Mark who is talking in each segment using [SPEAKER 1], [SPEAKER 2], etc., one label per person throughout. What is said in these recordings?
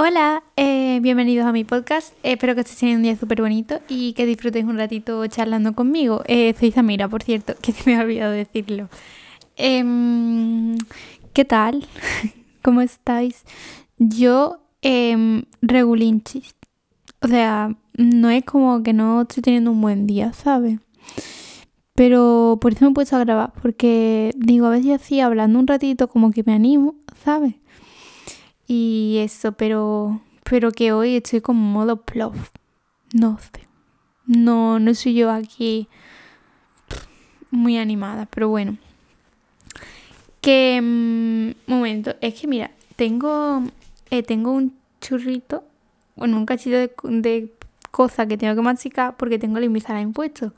[SPEAKER 1] Hola, eh, bienvenidos a mi podcast. espero que estéis teniendo un día súper bonito y que disfrutéis un ratito charlando conmigo. Eh, soy Zamira, por cierto, que se me ha olvidado decirlo. Em, ¿Qué tal? ¿Cómo estáis? Yo, eh, regulinchis. O sea, no es como que no estoy teniendo un buen día, ¿sabes? Pero por eso me he puesto a grabar, porque digo, a veces así, hablando un ratito, como que me animo, ¿sabes? Y eso, pero, pero que hoy estoy como modo plof. No sé. No, no soy yo aquí muy animada, pero bueno. Que, mm, momento, es que mira, tengo, eh, tengo un churrito, bueno, un cachito de, de cosa que tengo que masticar porque tengo el Invisalign impuesto.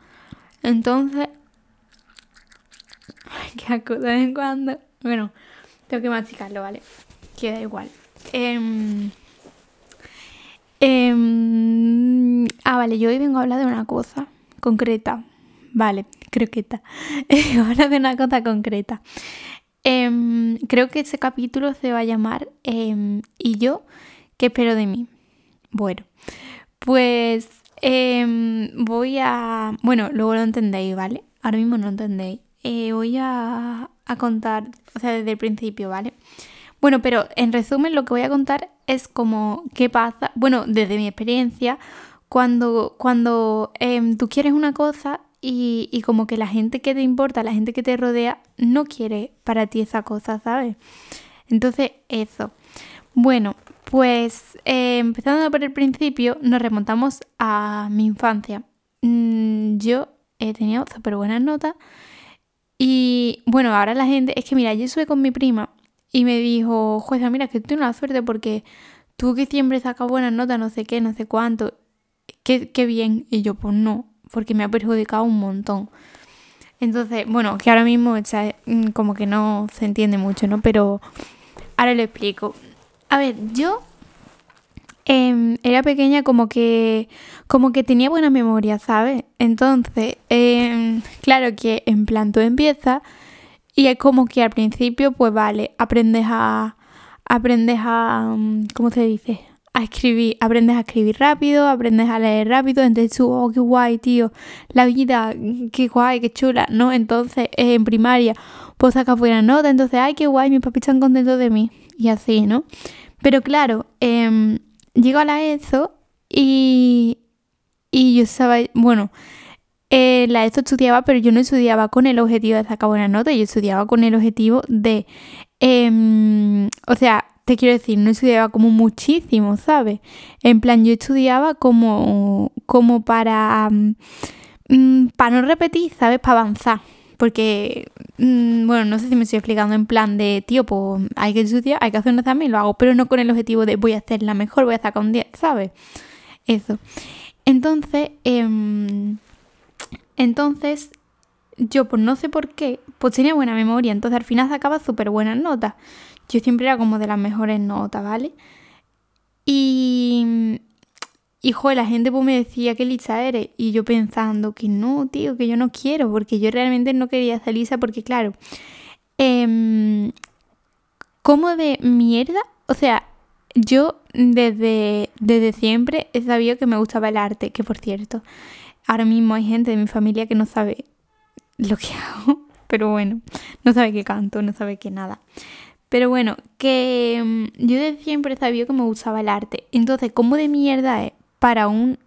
[SPEAKER 1] Entonces, que asco de vez en cuando. Bueno, tengo que masticarlo, ¿vale? Queda igual. Em, em, ah, vale, yo hoy vengo a hablar de una cosa concreta. Vale, croqueta. Ahora de una cosa concreta. Em, creo que ese capítulo se va a llamar ¿Y yo qué espero de mí? Bueno, pues voy a... Bueno, luego lo entendéis, ¿vale? Ahora mismo no entendéis. Eh, voy a, a contar, o sea, desde el principio, ¿vale? Bueno, pero en resumen lo que voy a contar es como qué pasa, bueno, desde mi experiencia, cuando, cuando em, tú quieres una cosa y, y, como que la gente que te importa, la gente que te rodea, no quiere para ti esa cosa, ¿sabes? Entonces, eso. Bueno, pues eh, empezando por el principio, nos remontamos a mi infancia. Mm, yo he tenido súper buenas notas y bueno, ahora la gente, es que mira, yo estuve con mi prima y me dijo, jueza, mira, que tú la suerte porque tú que siempre sacas buenas notas, no sé qué, no sé cuánto, qué, qué bien. Y yo, pues no, porque me ha perjudicado un montón. Entonces, bueno, que ahora mismo mm, como que no se entiende mucho, ¿no? Pero ahora lo explico. A ver, yo eh, era pequeña como que como que tenía buena memoria, ¿sabes? Entonces, eh, claro que en plan tú empiezas y es como que al principio, pues vale, aprendes a. Aprendes a. Mm, ¿Cómo se dice? A escribir. Aprendes a escribir rápido, aprendes a leer rápido. Entonces tú, oh, qué guay, tío. La vida, qué guay, qué chula, ¿no? Entonces, en primaria, pues sacas buena nota. Entonces, ay, qué guay, mis papis están contentos de mí. Y así, ¿no? Pero claro, eh, llego a la ESO y. Y yo estaba. Bueno eh, la ESO estudiaba, pero yo no estudiaba con el objetivo de sacar buena nota, yo estudiaba con el objetivo de, em, o sea, te quiero decir, no estudiaba como muchísimo, ¿sabes? En plan, yo estudiaba como, como para, mm, para no repetir, ¿sabes? Para avanzar. Porque, mm, bueno, no sé si me estoy explicando en plan de, tío, pues hay que estudiar, hay que hacer un examen lo hago, pero no con el objetivo de voy a hacer la mejor, voy a sacar un 10, ¿sabes? Eso. Entonces, eh, entonces, yo pues no sé por qué, pues tenía buena memoria, entonces al final sacaba súper buenas notas. Yo siempre era como de las mejores notas, ¿vale? Y, y la gente pues me decía que lisa eres. Y yo pensando que no, tío, que yo no quiero, porque yo realmente no quería ser lisa, porque claro, eh, como de mierda, o sea, yo desde, desde siempre he sabido que me gustaba el arte, que por cierto, Ahora mismo hay gente de mi familia que no sabe lo que hago, pero bueno, no sabe que canto, no sabe que nada. Pero bueno, que mm, yo de siempre sabía que me gustaba el arte. Entonces, ¿cómo de mierda es para un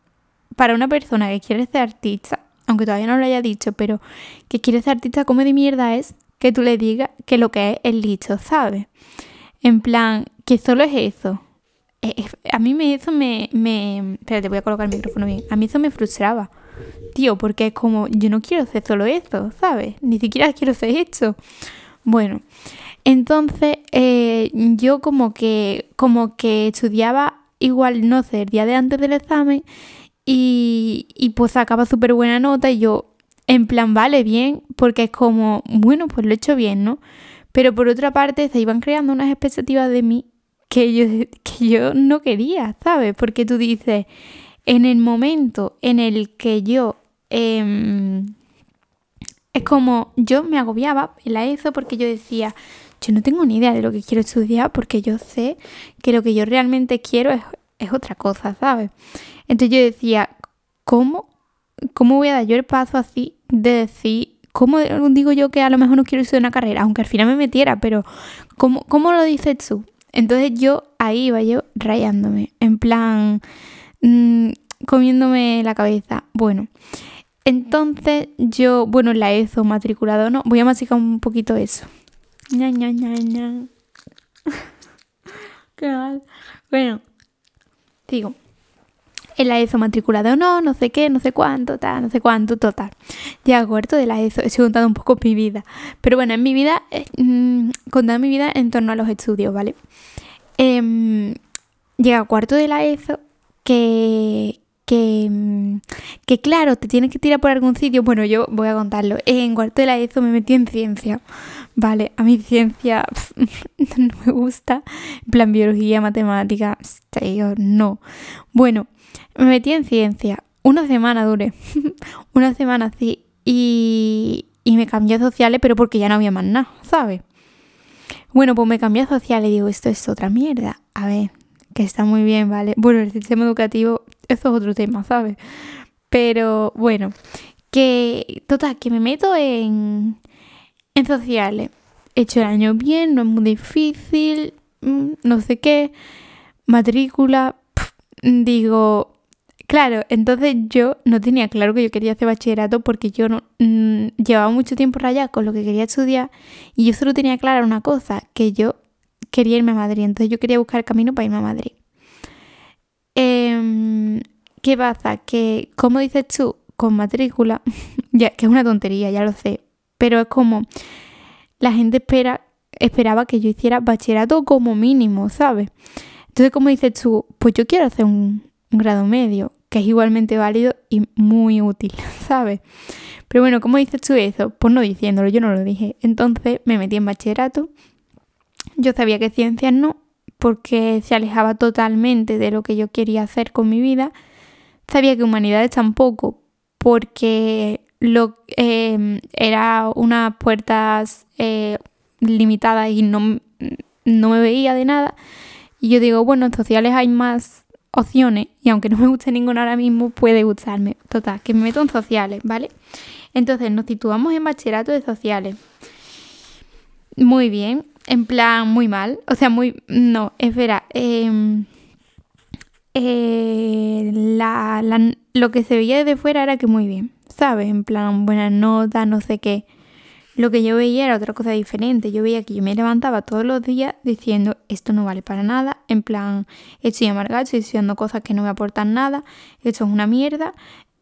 [SPEAKER 1] para una persona que quiere ser artista, aunque todavía no lo haya dicho, pero que quiere ser artista, ¿cómo de mierda es que tú le digas que lo que es el listo, ¿sabes? En plan, que solo es eso. A mí me, eso me, me... Espérate, voy a colocar el micrófono bien. A mí eso me frustraba tío, porque es como, yo no quiero hacer solo esto, ¿sabes? Ni siquiera quiero hacer esto. Bueno, entonces eh, yo como que, como que estudiaba igual, no sé, el día de antes del examen y, y pues sacaba súper buena nota y yo, en plan, vale, bien, porque es como, bueno, pues lo he hecho bien, ¿no? Pero por otra parte se iban creando unas expectativas de mí que yo, que yo no quería, ¿sabes? Porque tú dices, en el momento en el que yo... Em, es como yo me agobiaba en la ESO porque yo decía, yo no tengo ni idea de lo que quiero estudiar porque yo sé que lo que yo realmente quiero es, es otra cosa, ¿sabes? Entonces yo decía, ¿cómo? ¿Cómo voy a dar yo el paso así de decir, ¿cómo digo yo que a lo mejor no quiero estudiar una carrera? Aunque al final me metiera, pero ¿cómo, cómo lo dices tú? Entonces yo ahí iba yo rayándome, en plan, mmm, comiéndome la cabeza. Bueno, entonces yo, bueno, la ESO matriculado, ¿no? Voy a masicar un poquito eso. Ña, ña, ña, ña. Qué mal. Bueno, digo, en la ESO matriculado no, no sé qué, no sé cuánto, tal, no sé cuánto, total. Ya cuarto de la ESO, he contado un poco mi vida. Pero bueno, en mi vida, eh, mmm, contado mi vida en torno a los estudios, ¿vale? Eh, llega cuarto de la ESO que, que, mm, que claro, te tienes que tirar por algún sitio. Bueno, yo voy a contarlo. En cuarto de la ESO me metí en ciencia. Vale, a mí ciencia no me gusta. En plan biología, matemática, no. Bueno, me metí en ciencia. Una semana duré. Una semana sí. Y, y me cambié a sociales, pero porque ya no había más nada, ¿sabes? Bueno, pues me cambié a sociales y digo, esto es otra mierda. A ver, que está muy bien, ¿vale? Bueno, el sistema educativo, eso es otro tema, ¿sabes? Pero bueno, que total, que me meto en, en sociales. He hecho el año bien, no es muy difícil, mm, no sé qué, matrícula, digo, claro, entonces yo no tenía claro que yo quería hacer bachillerato porque yo no mmm, llevaba mucho tiempo rayado con lo que quería estudiar y yo solo tenía clara una cosa, que yo quería irme a Madrid, entonces yo quería buscar el camino para irme a Madrid. Eh, ¿Qué pasa? Que, como dices tú, con matrícula, ya que es una tontería, ya lo sé, pero es como la gente espera, esperaba que yo hiciera bachillerato como mínimo, ¿sabes? Entonces, como dices tú, pues yo quiero hacer un, un grado medio, que es igualmente válido y muy útil, ¿sabes? Pero bueno, ¿cómo dices tú eso? Pues no diciéndolo, yo no lo dije. Entonces me metí en bachillerato yo sabía que ciencias no, porque se alejaba totalmente de lo que yo quería hacer con mi vida. Sabía que humanidades tampoco, porque lo, eh, era unas puertas eh, limitadas y no, no me veía de nada. Y yo digo, bueno, en sociales hay más opciones y aunque no me guste ninguna ahora mismo, puede gustarme. Total, que me meto en sociales, ¿vale? Entonces nos situamos en bachillerato de sociales. Muy bien, en plan muy mal, o sea, muy... No, espera, eh, eh, la, la, lo que se veía desde fuera era que muy bien, ¿sabes? En plan, buenas notas, no sé qué. Lo que yo veía era otra cosa diferente. Yo veía que yo me levantaba todos los días diciendo esto no vale para nada. En plan, estoy amargada, estoy diciendo cosas que no me aportan nada. Esto es una mierda.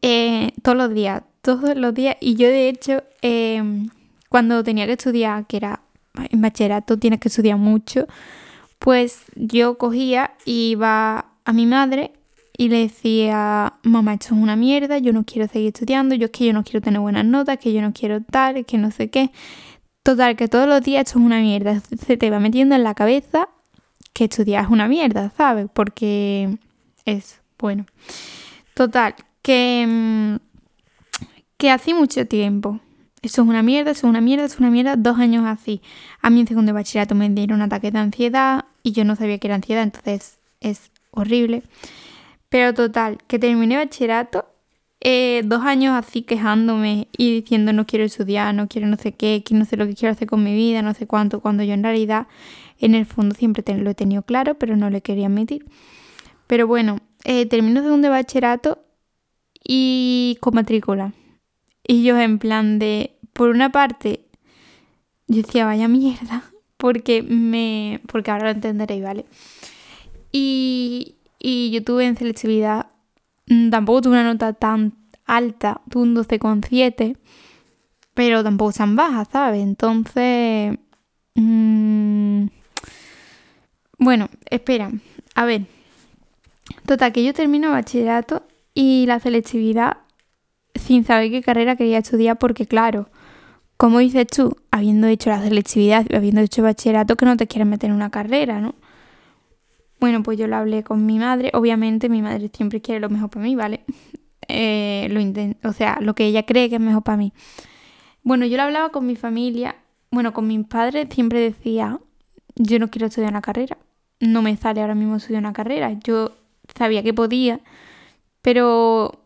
[SPEAKER 1] Eh, todos los días, todos los días. Y yo de hecho, eh, cuando tenía que estudiar, que era en bachillerato tienes que estudiar mucho, pues yo cogía y iba a mi madre y le decía, mamá, esto es una mierda, yo no quiero seguir estudiando, yo es que yo no quiero tener buenas notas, que yo no quiero tal, que no sé qué. Total, que todos los días esto es una mierda. Se te va metiendo en la cabeza que estudiar es una mierda, ¿sabes? Porque es bueno. Total, que, mm, que hace mucho tiempo eso es una mierda, eso es una mierda, eso es una mierda, dos años así. A mí en segundo de bachillerato me dieron un ataque de ansiedad y yo no sabía que era ansiedad, entonces es horrible. Pero total, que terminé bachillerato, eh, dos años así quejándome y diciendo no quiero estudiar, no quiero no sé qué, que no sé lo que quiero hacer con mi vida, no sé cuánto, cuando yo en realidad en el fondo siempre lo he tenido claro, pero no le quería admitir. Pero bueno, eh, termino segundo de bachillerato y con matrícula. Y yo en plan de, por una parte, yo decía, vaya mierda, porque me, porque ahora lo entenderéis, ¿vale? Y, y yo tuve en selectividad, mm, tampoco tuve una nota tan alta, tuve un 12,7, pero tampoco tan baja, ¿sabes? Entonces, mmm, bueno, espera, a ver. Total, que yo termino bachillerato y la selectividad sin saber qué carrera quería estudiar porque claro, como dices tú, habiendo hecho la selectividad, habiendo hecho bachillerato, que no te quieres meter en una carrera, ¿no? Bueno, pues yo lo hablé con mi madre. Obviamente mi madre siempre quiere lo mejor para mí, ¿vale? Eh, lo o sea, lo que ella cree que es mejor para mí. Bueno, yo lo hablaba con mi familia bueno, con mis padres siempre decía, yo no quiero estudiar una carrera, no me sale ahora mismo estudiar una carrera, yo sabía que podía, pero,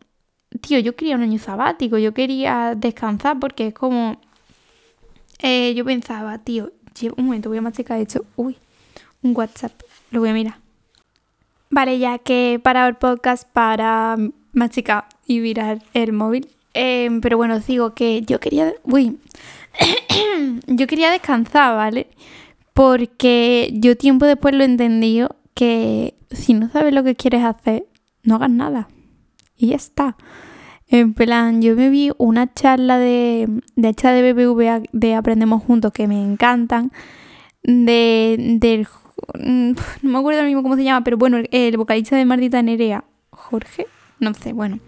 [SPEAKER 1] tío, yo quería un año sabático, yo quería descansar porque es como, eh, yo pensaba, tío, un momento, voy a masticar esto, uy, un WhatsApp, lo voy a mirar. Vale, ya que he parado el podcast para masticar y mirar el móvil, em, pero bueno, os digo que yo quería, uy, yo quería descansar, ¿vale? Porque yo tiempo después lo he entendido que si no sabes lo que quieres hacer, no hagas nada. Y ya está. En plan, yo me vi una charla de, de hecha de BBVA de Aprendemos Juntos que me encantan. De, del. Mm, no me acuerdo ahora mismo cómo se llama, pero bueno, el vocalista de Martita Nerea. Jorge, no sé, bueno.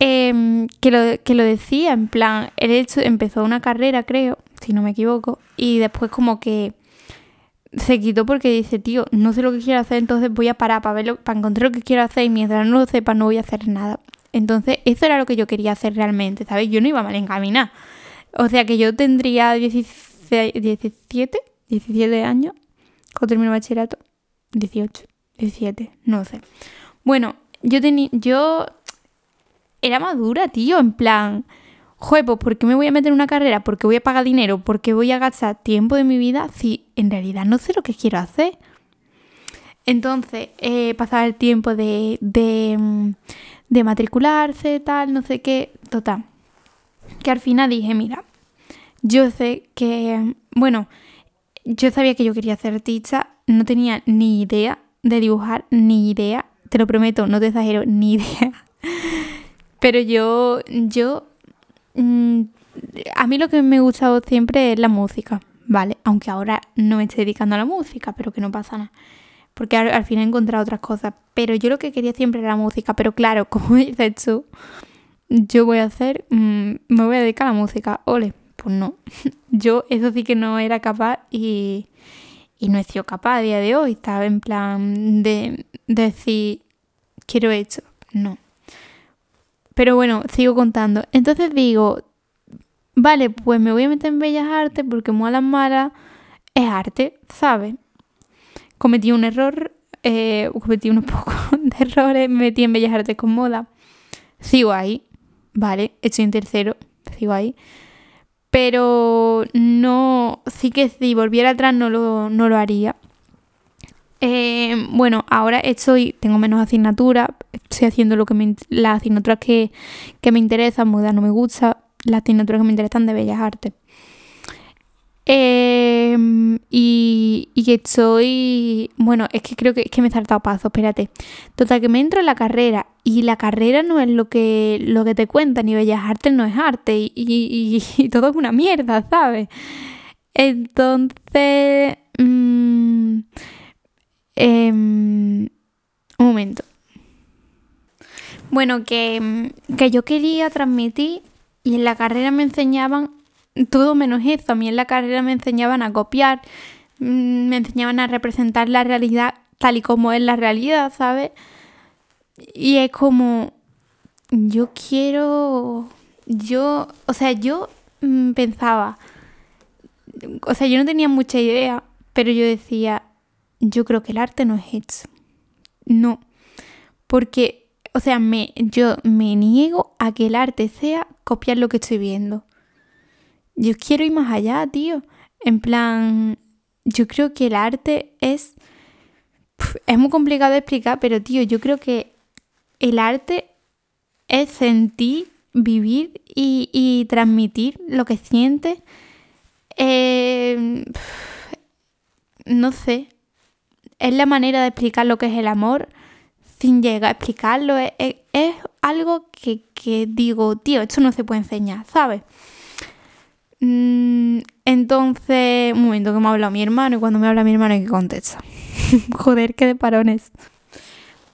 [SPEAKER 1] Em, que, lo, que lo decía, en plan, él empezó una carrera, creo, si no me equivoco, y después como que se quitó porque dice, tío, no sé lo que quiero hacer, entonces voy a parar para verlo, para encontrar lo que quiero hacer y mientras no lo sepa no voy a hacer nada. Entonces, eso era lo que yo quería hacer realmente, ¿sabes? Yo no iba mal encaminar. O sea que yo tendría 17, 17 años cuando termino bachillerato. 18, 17, no sé. Bueno, yo tenía, yo era madura, tío, en plan, joder, pues ¿por qué me voy a meter en una carrera? ¿Por qué voy a pagar dinero? ¿Por qué voy a gastar tiempo de mi vida si en realidad no sé lo que quiero hacer? Entonces, eh, pasaba el tiempo de, de, de matricularse, tal, no sé qué, total. Que al final dije, mira, yo sé que, bueno, yo sabía que yo quería hacer ticha, no tenía ni idea de dibujar, ni idea, te lo prometo, no te exagero, ni idea pero yo, yo, mm, a mí lo que me ha gustado siempre es la música, ¿vale? Aunque ahora no me estoy dedicando a la música, pero que no pasa nada. Porque al, final he encontrado otras cosas. Pero yo lo que quería siempre era la música. Pero claro, como dices tú, yo voy a hacer, mm, me voy a dedicar a la música. Ole, pues no. Yo eso sí que no era capaz y, y no he sido capaz a día de hoy. Estaba en plan de, de decir, quiero esto. No. Pero bueno, sigo contando. Entonces digo, vale, pues me voy a meter en Bellas Artes porque Mola Mala es arte, ¿sabes? Cometí un error, eh, cometí unos pocos de errores, me metí en Bellas Artes con moda. Sigo ahí, vale, estoy en tercero, sigo ahí. Pero no, sí que si volviera atrás no lo, no lo haría. Eh, bueno, ahora estoy, tengo menos asignaturas, estoy haciendo lo que me, las asignaturas que, me interesan, moda no me gusta, las asignaturas que me interesan de Bellas Artes. Em, y, y, que estoy. Bueno, es que creo que, es que me he saltado paso, espérate. Total, que me entro en la carrera y la carrera no es lo que, lo que te cuentan, y Bellas Artes no es arte, y, y, todo es una mierda, ¿sabes? Entonces. Mmm, Em, un momento. Bueno, que, que yo quería transmitir y en la carrera me enseñaban todo menos eso. A mí en la carrera me enseñaban a copiar, mm, me enseñaban a representar la realidad tal y como es la realidad, ¿sabes? Y es como, yo quiero, yo, o sea, yo mm, pensaba, o sea, yo no tenía mucha idea, pero yo decía, yo creo que el arte no es eso. No. Porque, o sea, me, yo me niego a que el arte sea copiar lo que estoy viendo. Yo quiero ir más allá, tío. En plan, yo creo que el arte es... es muy complicado de explicar, pero tío, yo creo que el arte es sentir, vivir y, transmitir lo que sientes. Eh, no sé, es la manera de explicar lo que es el amor sin llegar a explicarlo. Es, algo que, digo, tío, esto no se puede enseñar, ¿sabes? Mm, entonces, un momento que me ha hablado mi hermano y cuando me habla mi hermano hay que contestar. Joder, qué de parones.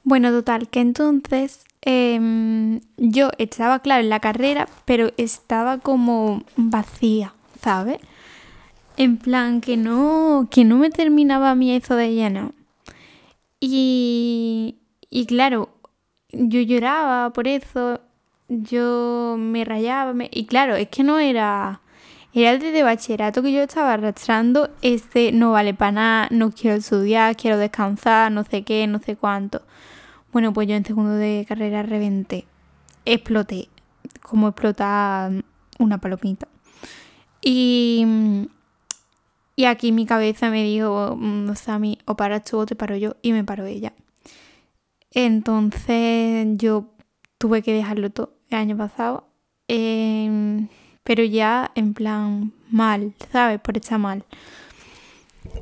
[SPEAKER 1] Bueno, total, que entonces em, yo estaba, claro, en la carrera, pero estaba como vacía, ¿sabes? En plan, que no, que no me terminaba mí eso de lleno. Y, y claro, yo lloraba por eso, yo me rayaba, y claro, es que no era, Era el de bachillerato que yo estaba arrastrando, este no vale para nada, no quiero estudiar, quiero descansar, no sé qué, no sé cuánto. Bueno, pues yo en segundo de carrera reventé, exploté, como explotar una palomita. Y, y aquí mi cabeza me dijo, mm, Sami, o paras tú o te paro yo, y me paró ella. Entonces yo tuve que dejarlo todo el año pasado, em, pero ya en plan mal, ¿sabes? Por estar mal.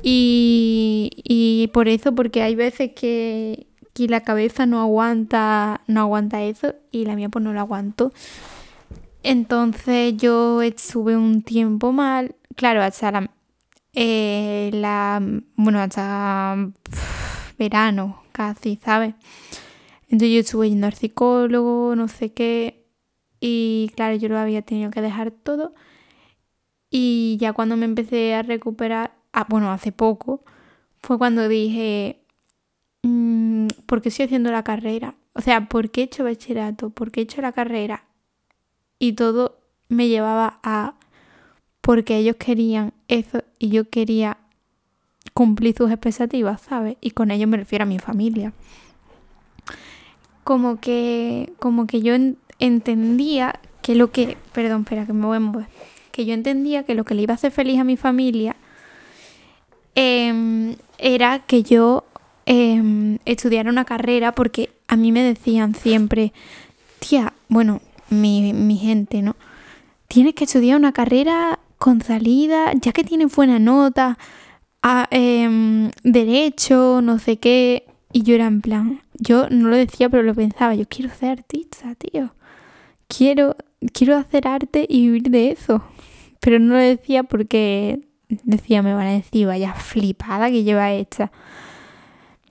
[SPEAKER 1] Y, y por eso, porque hay veces que, que, la cabeza no aguanta, no aguanta eso y la mía pues no lo aguanto. Entonces yo estuve un tiempo mal, claro, hasta la, eh, la bueno, hasta verano casi, ¿sabes? Entonces yo estuve yendo al psicólogo, no sé qué, y claro, yo lo había tenido que dejar todo. Y ya cuando me empecé a recuperar, ah, bueno, hace poco, fue cuando dije, mmm, ¿por qué estoy haciendo la carrera? O sea, ¿por qué he hecho bachillerato? ¿Por qué he hecho la carrera? Y todo me llevaba a porque ellos querían eso y yo quería cumplir sus expectativas, ¿sabes? Y con ellos me refiero a mi familia. Como que, como que yo entendía que lo que, perdón, espera, que me voy a mover, que yo entendía que lo que le iba a hacer feliz a mi familia em, era que yo em, estudiara una carrera porque a mí me decían siempre, tía, bueno, mi, mi gente, ¿no? Tienes que estudiar una carrera con salida, ya que tienes buena nota, a, eh, derecho, no sé qué. Y yo era en plan, yo no lo decía, pero lo pensaba, yo quiero ser artista, tío. Quiero, quiero hacer arte y vivir de eso. Pero no lo decía porque decía, me van a decir, vaya flipada que lleva esta.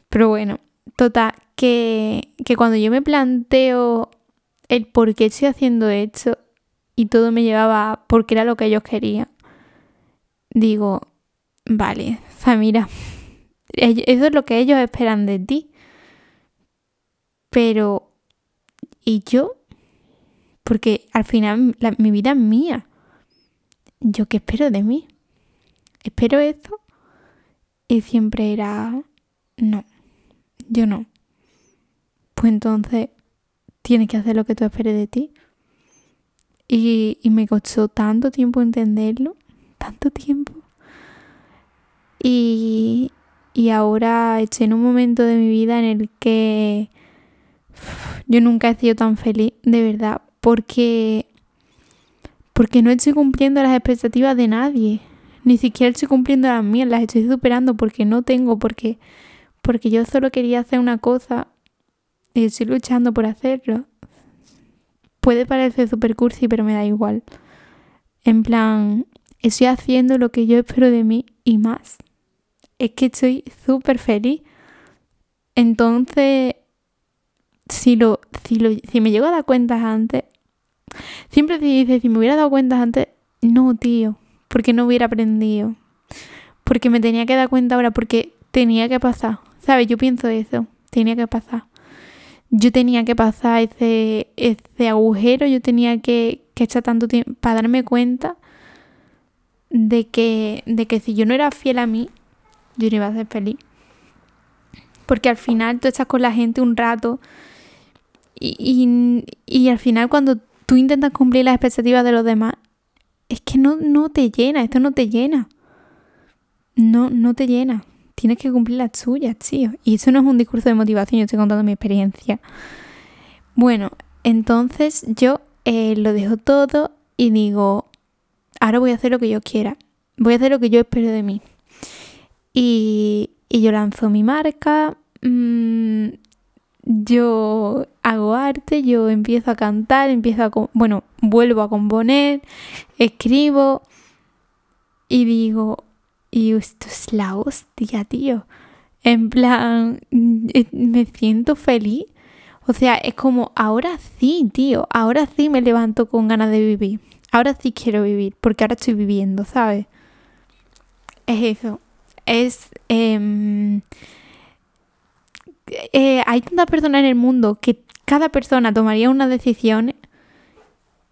[SPEAKER 1] Pero bueno, total, que, que cuando yo me planteo el por qué estoy haciendo esto y todo me llevaba porque era lo que ellos querían, digo, vale, Samira, eso es lo que ellos esperan de ti. Pero, ¿y yo? Porque al final mi vida es mía. ¿Yo qué espero de mí? ¿Espero esto? Y siempre era, no, yo no. Pues entonces tienes que hacer lo que tú esperes de ti. Y, me costó tanto tiempo entenderlo, tanto tiempo. Y, y ahora estoy en un momento de mi vida en el que yo nunca he sido tan feliz, de verdad, porque porque no estoy cumpliendo las expectativas de nadie, ni siquiera estoy cumpliendo las mías, las estoy superando porque no tengo, porque porque yo solo quería hacer una cosa y estoy luchando por hacerlo. Puede parecer super cursi, pero me da igual. En plan, estoy haciendo lo que yo espero de mí y más es que estoy súper feliz. Entonces, si, lo, si, lo, si me llego a dar cuenta antes, siempre se dice, si me hubiera dado cuenta antes, no, tío, porque no hubiera aprendido. Porque me tenía que dar cuenta ahora, porque tenía que pasar. ¿Sabes? Yo pienso eso, tenía que pasar. Yo tenía que pasar ese, ese agujero, yo tenía que, que echar tanto tiempo para darme cuenta de que, de que si yo no era fiel a mí, yo no iba a ser feliz. Porque al final tú estás con la gente un rato y, y, al final cuando tú intentas cumplir las expectativas de los demás, es que no, no te llena, esto no te llena. No, no te llena. Tienes que cumplir las tuyas, tío. Y eso no es un discurso de motivación, yo estoy contando mi experiencia. Bueno, entonces yo eh, lo dejo todo y digo, ahora voy a hacer lo que yo quiera. Voy a hacer lo que yo espero de mí. Y, yo lanzo mi marca, mm, yo hago arte, yo empiezo a cantar, empiezo a, bueno, vuelvo a componer, escribo y digo, y esto es la hostia, tío. En plan, eh, me siento feliz. O sea, es como, ahora sí, tío, ahora sí me levanto con ganas de vivir. Ahora sí quiero vivir, porque ahora estoy viviendo, ¿sabes? Es eso es... Em, eh, hay tantas personas en el mundo que cada persona tomaría una decisión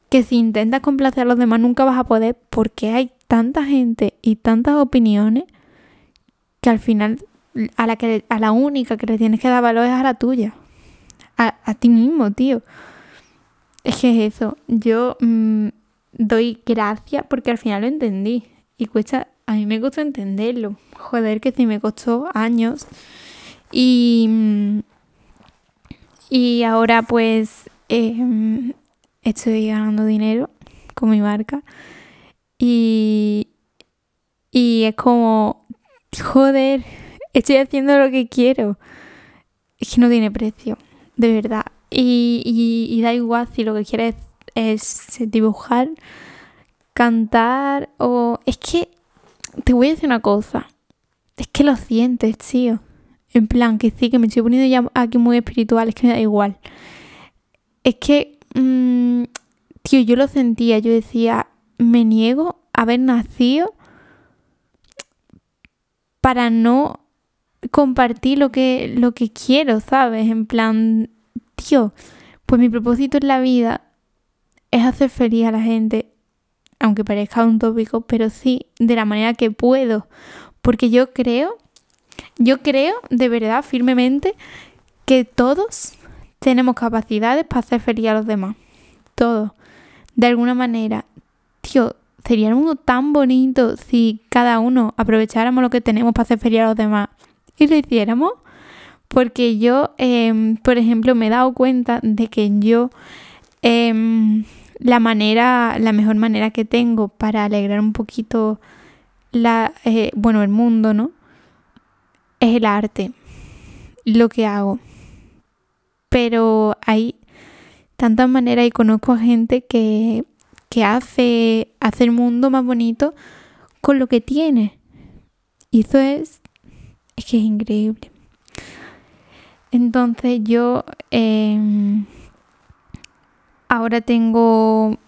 [SPEAKER 1] que si intentas complacer a los demás nunca vas a poder porque hay tanta gente y tantas opiniones que al final a la, que, a la única que le tienes que dar valor es a la tuya. A, ti mismo, tío. Es que es eso. Yo mm, doy gracias porque al final lo entendí. Y cuesta, a mí me gusta entenderlo. Joder, que sí me costó años. Y, mm, y ahora pues em, estoy ganando dinero con mi marca. Y, y es como, joder, estoy haciendo lo que quiero. Es que no tiene precio, de verdad. Y, y, da igual si lo que quieres es dibujar, cantar o... Es que te voy a decir una cosa. Es que lo sientes, tío. En plan, que sí, que me estoy poniendo ya aquí muy espiritual, es que me da igual. Es que, mm, tío, yo lo sentía, yo decía, me niego a haber nacido para no compartir lo que, lo que quiero, ¿sabes? En plan, tío, pues mi propósito en la vida es hacer feliz a la gente, aunque parezca un tópico, pero sí de la manera que puedo, porque yo creo, yo creo de verdad firmemente que todos tenemos capacidades para hacer feliz a los demás, todos, de alguna manera. Sería un mundo tan bonito si cada uno aprovecháramos lo que tenemos para hacer feliz a los demás y lo hiciéramos. Porque yo, em, por ejemplo, me he dado cuenta de que yo em, la manera, la mejor manera que tengo para alegrar un poquito la, eh, bueno, el mundo, ¿no? Es el arte, lo que hago. Pero hay tantas maneras y conozco a gente que, que hace, hace el mundo más bonito con lo que tiene. Y eso es, es que es increíble. Entonces yo em, ahora tengo,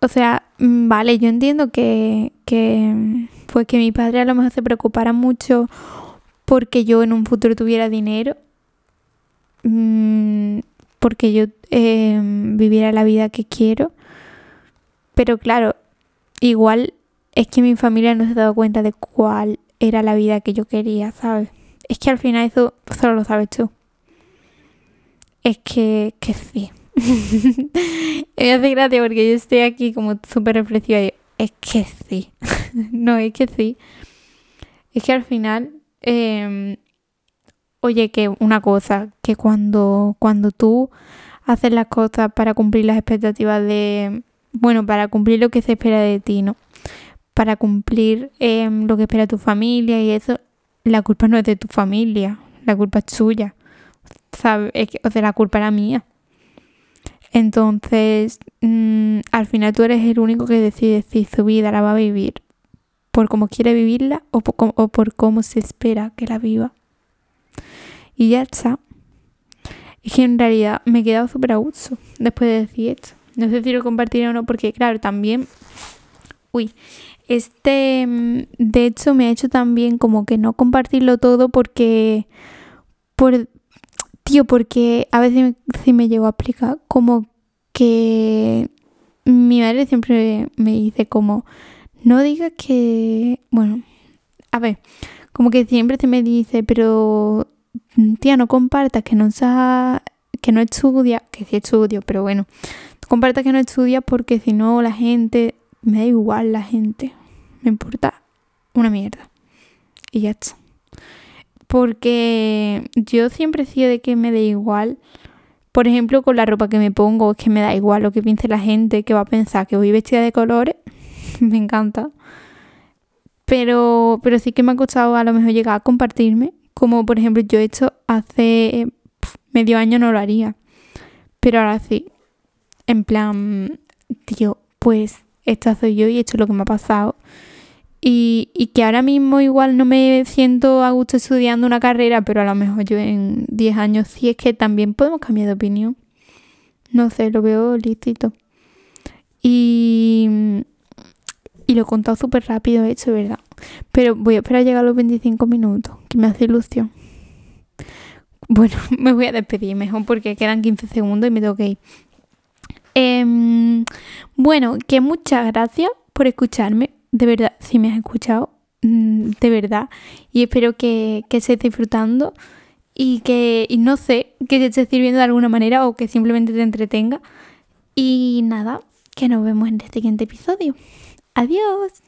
[SPEAKER 1] o sea, mm, vale, yo entiendo que, que, pues que mi padre a lo mejor se preocupara mucho porque yo en un futuro tuviera dinero, mm, porque yo em, viviera la vida que quiero, pero claro, igual es que mi familia no se ha dado cuenta de cuál era la vida que yo quería, ¿sabes? Es que al final eso solo lo sabes tú. Es que, que sí. me hace gracia porque yo estoy aquí como súper reflexiva y es que sí. no, es que sí. Es que al final, em, oye, que una cosa, que cuando, cuando tú haces las cosas para cumplir las expectativas de, bueno, para cumplir lo que se espera de ti, ¿no? Para cumplir em, lo que espera tu familia y eso, la culpa no es de tu familia, la culpa es suya. ¿Sabes? o sea, la culpa era mía. Entonces, mm, al final tú eres el único que decide si su vida la va a vivir por cómo quiere vivirla o por, cómo se espera que la viva. Y ya está. Y que en realidad me he quedado súper a gusto después de decir esto. No sé si lo compartiré o no, porque claro, también... Uy, este, mm, de hecho, me ha hecho también como que no compartirlo todo porque... Por, Tío, porque a veces sí me llego a explicar como que mi madre siempre me dice como, no digas que, bueno, a ver, como que siempre se me dice, pero tía, no compartas que no sa que no estudia, que sí estudio, pero bueno, comparta que no estudia porque si no la gente, me da igual la gente, me importa una mierda. Y ya está porque yo siempre he sido de que me da igual. Por ejemplo, con la ropa que me pongo, es que me da igual lo que piense la gente, que va a pensar que voy vestida de colores. me encanta. Pero, pero sí que me ha costado a lo mejor llegar a compartirme. Como por ejemplo, yo he hecho hace medio año no lo haría. Pero ahora sí. En plan, tío, pues esta soy yo y he hecho lo que me ha pasado y, que ahora mismo igual no me siento a gusto estudiando una carrera, pero a lo mejor yo en 10 años sí es que también podemos cambiar de opinión. No sé, lo veo lícito. Y, y lo he contado súper rápido, hecho, ¿verdad? Pero voy a esperar a llegar a los 25 minutos, que me hace ilusión. Bueno, me voy a despedir mejor porque quedan 15 segundos y me tengo que ir. Em, bueno, que muchas gracias por escucharme. De verdad, si me has escuchado, mm, de verdad. Y espero que, que estés disfrutando y que, no sé, que te esté sirviendo de alguna manera o que simplemente te entretenga. Y nada, que nos vemos en el siguiente episodio. Adiós.